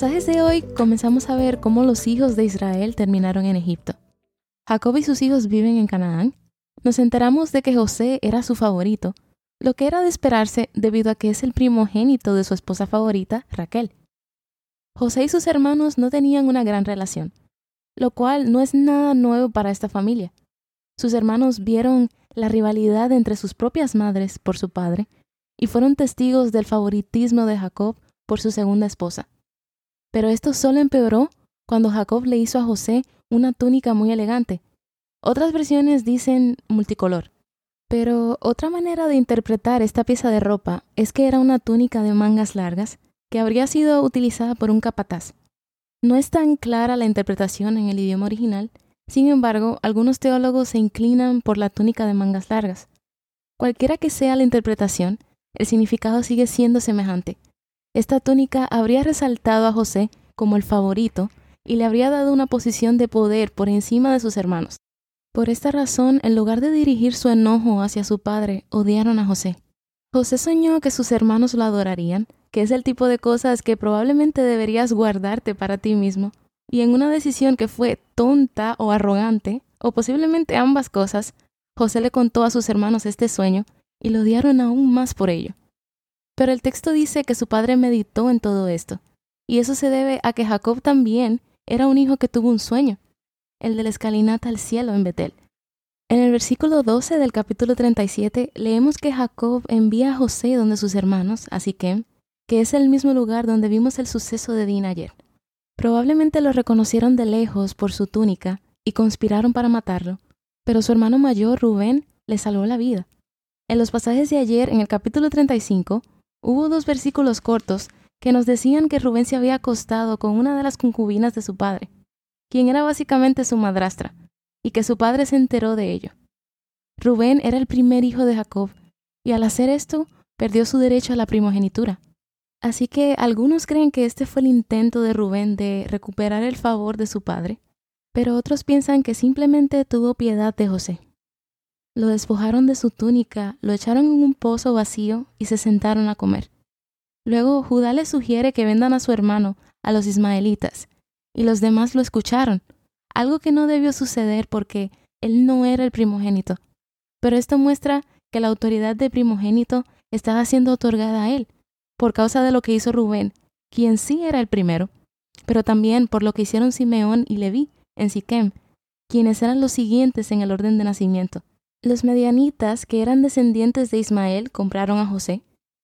Pasajes de hoy comenzamos a ver cómo los hijos de Israel terminaron en Egipto. Jacob y sus hijos viven en Canaán. Nos enteramos de que José era su favorito, lo que era de esperarse debido a que es el primogénito de su esposa favorita, Raquel. José y sus hermanos no tenían una gran relación, lo cual no es nada nuevo para esta familia. Sus hermanos vieron la rivalidad entre sus propias madres por su padre y fueron testigos del favoritismo de Jacob por su segunda esposa. Pero esto solo empeoró cuando Jacob le hizo a José una túnica muy elegante. Otras versiones dicen multicolor. Pero otra manera de interpretar esta pieza de ropa es que era una túnica de mangas largas que habría sido utilizada por un capataz. No es tan clara la interpretación en el idioma original, sin embargo, algunos teólogos se inclinan por la túnica de mangas largas. Cualquiera que sea la interpretación, el significado sigue siendo semejante. Esta túnica habría resaltado a José como el favorito y le habría dado una posición de poder por encima de sus hermanos. Por esta razón, en lugar de dirigir su enojo hacia su padre, odiaron a José. José soñó que sus hermanos lo adorarían, que es el tipo de cosas que probablemente deberías guardarte para ti mismo, y en una decisión que fue tonta o arrogante, o posiblemente ambas cosas, José le contó a sus hermanos este sueño y lo odiaron aún más por ello. Pero el texto dice que su padre meditó en todo esto, y eso se debe a que Jacob también era un hijo que tuvo un sueño, el de la escalinata al cielo en Betel. En el versículo 12 del capítulo 37 leemos que Jacob envía a José donde sus hermanos, así que, que es el mismo lugar donde vimos el suceso de Din ayer. Probablemente lo reconocieron de lejos por su túnica y conspiraron para matarlo, pero su hermano mayor, Rubén, le salvó la vida. En los pasajes de ayer, en el capítulo 35, Hubo dos versículos cortos que nos decían que Rubén se había acostado con una de las concubinas de su padre, quien era básicamente su madrastra, y que su padre se enteró de ello. Rubén era el primer hijo de Jacob, y al hacer esto perdió su derecho a la primogenitura. Así que algunos creen que este fue el intento de Rubén de recuperar el favor de su padre, pero otros piensan que simplemente tuvo piedad de José. Lo despojaron de su túnica, lo echaron en un pozo vacío y se sentaron a comer. Luego Judá le sugiere que vendan a su hermano, a los ismaelitas, y los demás lo escucharon, algo que no debió suceder porque él no era el primogénito. Pero esto muestra que la autoridad de primogénito estaba siendo otorgada a él, por causa de lo que hizo Rubén, quien sí era el primero, pero también por lo que hicieron Simeón y Leví en Siquem, quienes eran los siguientes en el orden de nacimiento. Los medianitas, que eran descendientes de Ismael, compraron a José,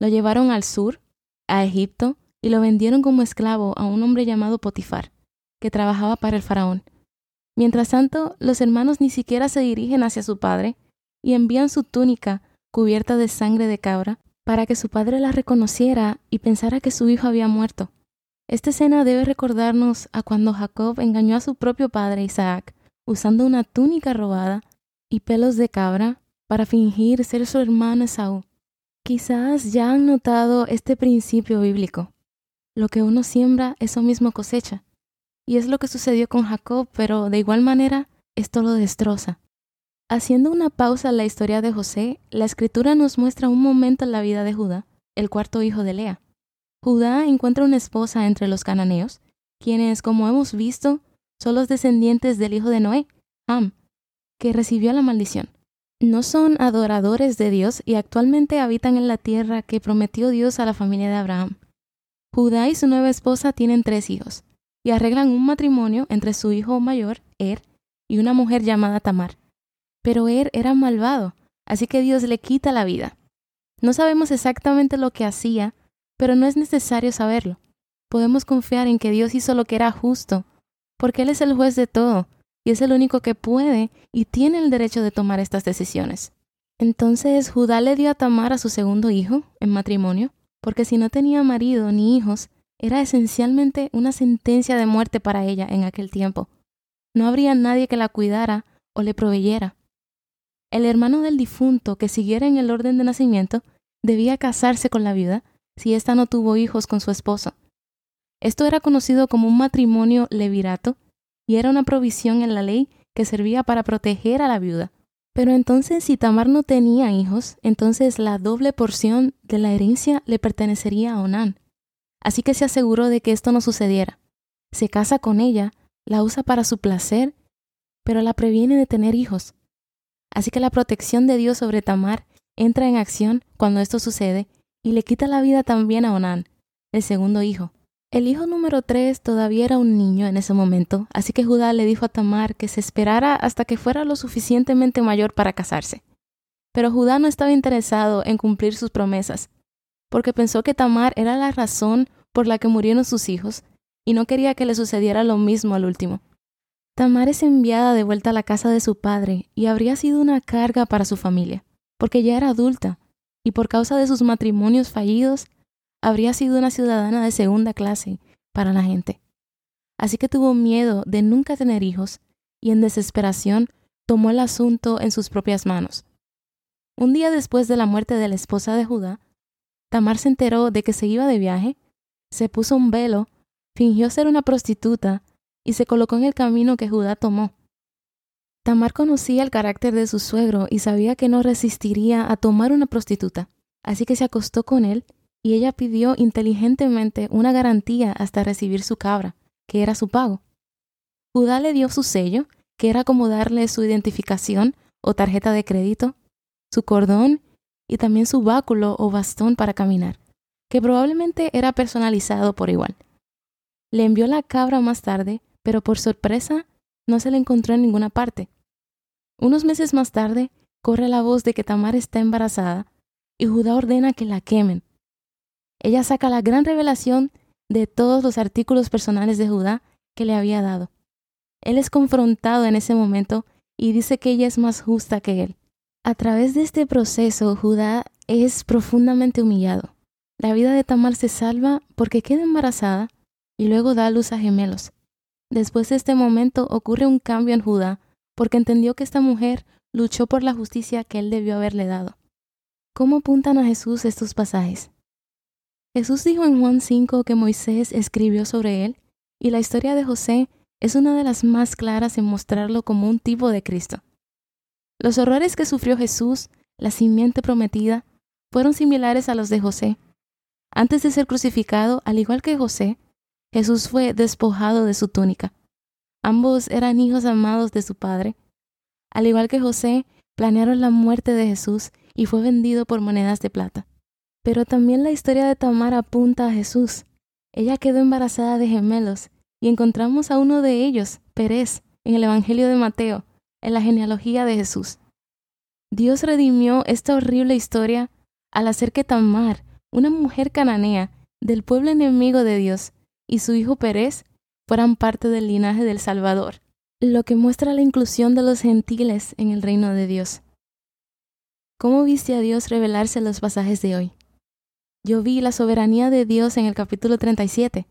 lo llevaron al sur, a Egipto, y lo vendieron como esclavo a un hombre llamado Potifar, que trabajaba para el faraón. Mientras tanto, los hermanos ni siquiera se dirigen hacia su padre y envían su túnica cubierta de sangre de cabra para que su padre la reconociera y pensara que su hijo había muerto. Esta escena debe recordarnos a cuando Jacob engañó a su propio padre Isaac usando una túnica robada y pelos de cabra para fingir ser su hermano Esaú. Quizás ya han notado este principio bíblico. Lo que uno siembra, eso mismo cosecha. Y es lo que sucedió con Jacob, pero de igual manera, esto lo destroza. Haciendo una pausa en la historia de José, la escritura nos muestra un momento en la vida de Judá, el cuarto hijo de Lea. Judá encuentra una esposa entre los cananeos, quienes, como hemos visto, son los descendientes del hijo de Noé, Ham, que recibió la maldición. No son adoradores de Dios y actualmente habitan en la tierra que prometió Dios a la familia de Abraham. Judá y su nueva esposa tienen tres hijos y arreglan un matrimonio entre su hijo mayor, Er, y una mujer llamada Tamar. Pero Er era malvado, así que Dios le quita la vida. No sabemos exactamente lo que hacía, pero no es necesario saberlo. Podemos confiar en que Dios hizo lo que era justo, porque Él es el juez de todo y es el único que puede y tiene el derecho de tomar estas decisiones. Entonces Judá le dio a Tamar a su segundo hijo en matrimonio, porque si no tenía marido ni hijos, era esencialmente una sentencia de muerte para ella en aquel tiempo. No habría nadie que la cuidara o le proveyera. El hermano del difunto que siguiera en el orden de nacimiento debía casarse con la viuda si ésta no tuvo hijos con su esposo. Esto era conocido como un matrimonio levirato y era una provisión en la ley que servía para proteger a la viuda. Pero entonces si Tamar no tenía hijos, entonces la doble porción de la herencia le pertenecería a Onán. Así que se aseguró de que esto no sucediera. Se casa con ella, la usa para su placer, pero la previene de tener hijos. Así que la protección de Dios sobre Tamar entra en acción cuando esto sucede y le quita la vida también a Onán, el segundo hijo. El hijo número tres todavía era un niño en ese momento, así que Judá le dijo a Tamar que se esperara hasta que fuera lo suficientemente mayor para casarse. Pero Judá no estaba interesado en cumplir sus promesas, porque pensó que Tamar era la razón por la que murieron sus hijos, y no quería que le sucediera lo mismo al último. Tamar es enviada de vuelta a la casa de su padre y habría sido una carga para su familia, porque ya era adulta, y por causa de sus matrimonios fallidos, habría sido una ciudadana de segunda clase para la gente. Así que tuvo miedo de nunca tener hijos y en desesperación tomó el asunto en sus propias manos. Un día después de la muerte de la esposa de Judá, Tamar se enteró de que se iba de viaje, se puso un velo, fingió ser una prostituta y se colocó en el camino que Judá tomó. Tamar conocía el carácter de su suegro y sabía que no resistiría a tomar una prostituta, así que se acostó con él y ella pidió inteligentemente una garantía hasta recibir su cabra, que era su pago. Judá le dio su sello, que era como darle su identificación o tarjeta de crédito, su cordón y también su báculo o bastón para caminar, que probablemente era personalizado por igual. Le envió la cabra más tarde, pero por sorpresa no se la encontró en ninguna parte. Unos meses más tarde, corre la voz de que Tamar está embarazada y Judá ordena que la quemen, ella saca la gran revelación de todos los artículos personales de Judá que le había dado. Él es confrontado en ese momento y dice que ella es más justa que él. A través de este proceso, Judá es profundamente humillado. La vida de Tamar se salva porque queda embarazada y luego da luz a gemelos. Después de este momento ocurre un cambio en Judá porque entendió que esta mujer luchó por la justicia que él debió haberle dado. ¿Cómo apuntan a Jesús estos pasajes? Jesús dijo en Juan 5 que Moisés escribió sobre él, y la historia de José es una de las más claras en mostrarlo como un tipo de Cristo. Los horrores que sufrió Jesús, la simiente prometida, fueron similares a los de José. Antes de ser crucificado, al igual que José, Jesús fue despojado de su túnica. Ambos eran hijos amados de su padre. Al igual que José, planearon la muerte de Jesús y fue vendido por monedas de plata. Pero también la historia de Tamar apunta a Jesús. Ella quedó embarazada de gemelos y encontramos a uno de ellos, Pérez, en el Evangelio de Mateo, en la genealogía de Jesús. Dios redimió esta horrible historia al hacer que Tamar, una mujer cananea del pueblo enemigo de Dios, y su hijo Pérez fueran parte del linaje del Salvador, lo que muestra la inclusión de los gentiles en el reino de Dios. ¿Cómo viste a Dios revelarse en los pasajes de hoy? Yo vi la soberanía de Dios en el capítulo 37.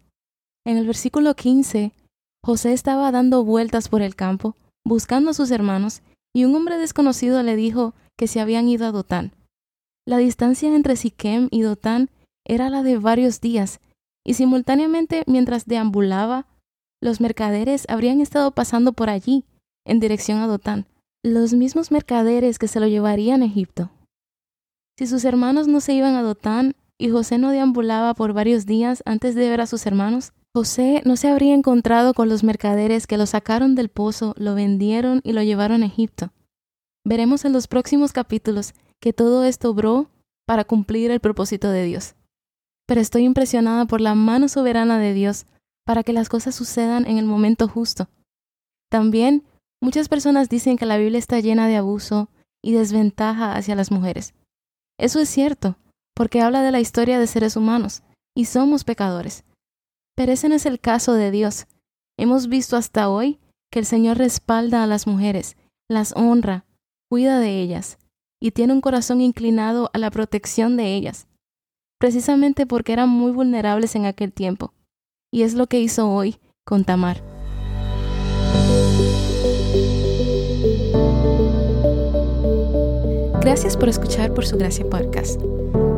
En el versículo 15, José estaba dando vueltas por el campo, buscando a sus hermanos, y un hombre desconocido le dijo que se habían ido a Dotán. La distancia entre Siquem y Dotán era la de varios días, y simultáneamente mientras deambulaba, los mercaderes habrían estado pasando por allí, en dirección a Dotán, los mismos mercaderes que se lo llevarían a Egipto. Si sus hermanos no se iban a Dotán, y José no deambulaba por varios días antes de ver a sus hermanos, José no se habría encontrado con los mercaderes que lo sacaron del pozo, lo vendieron y lo llevaron a Egipto. Veremos en los próximos capítulos que todo esto obró para cumplir el propósito de Dios. Pero estoy impresionada por la mano soberana de Dios para que las cosas sucedan en el momento justo. También muchas personas dicen que la Biblia está llena de abuso y desventaja hacia las mujeres. Eso es cierto, porque habla de la historia de seres humanos, y somos pecadores. Pero ese no es el caso de Dios. Hemos visto hasta hoy que el Señor respalda a las mujeres, las honra, cuida de ellas, y tiene un corazón inclinado a la protección de ellas, precisamente porque eran muy vulnerables en aquel tiempo. y es lo que hizo hoy con Tamar. Gracias por escuchar Por Su Gracia Podcast.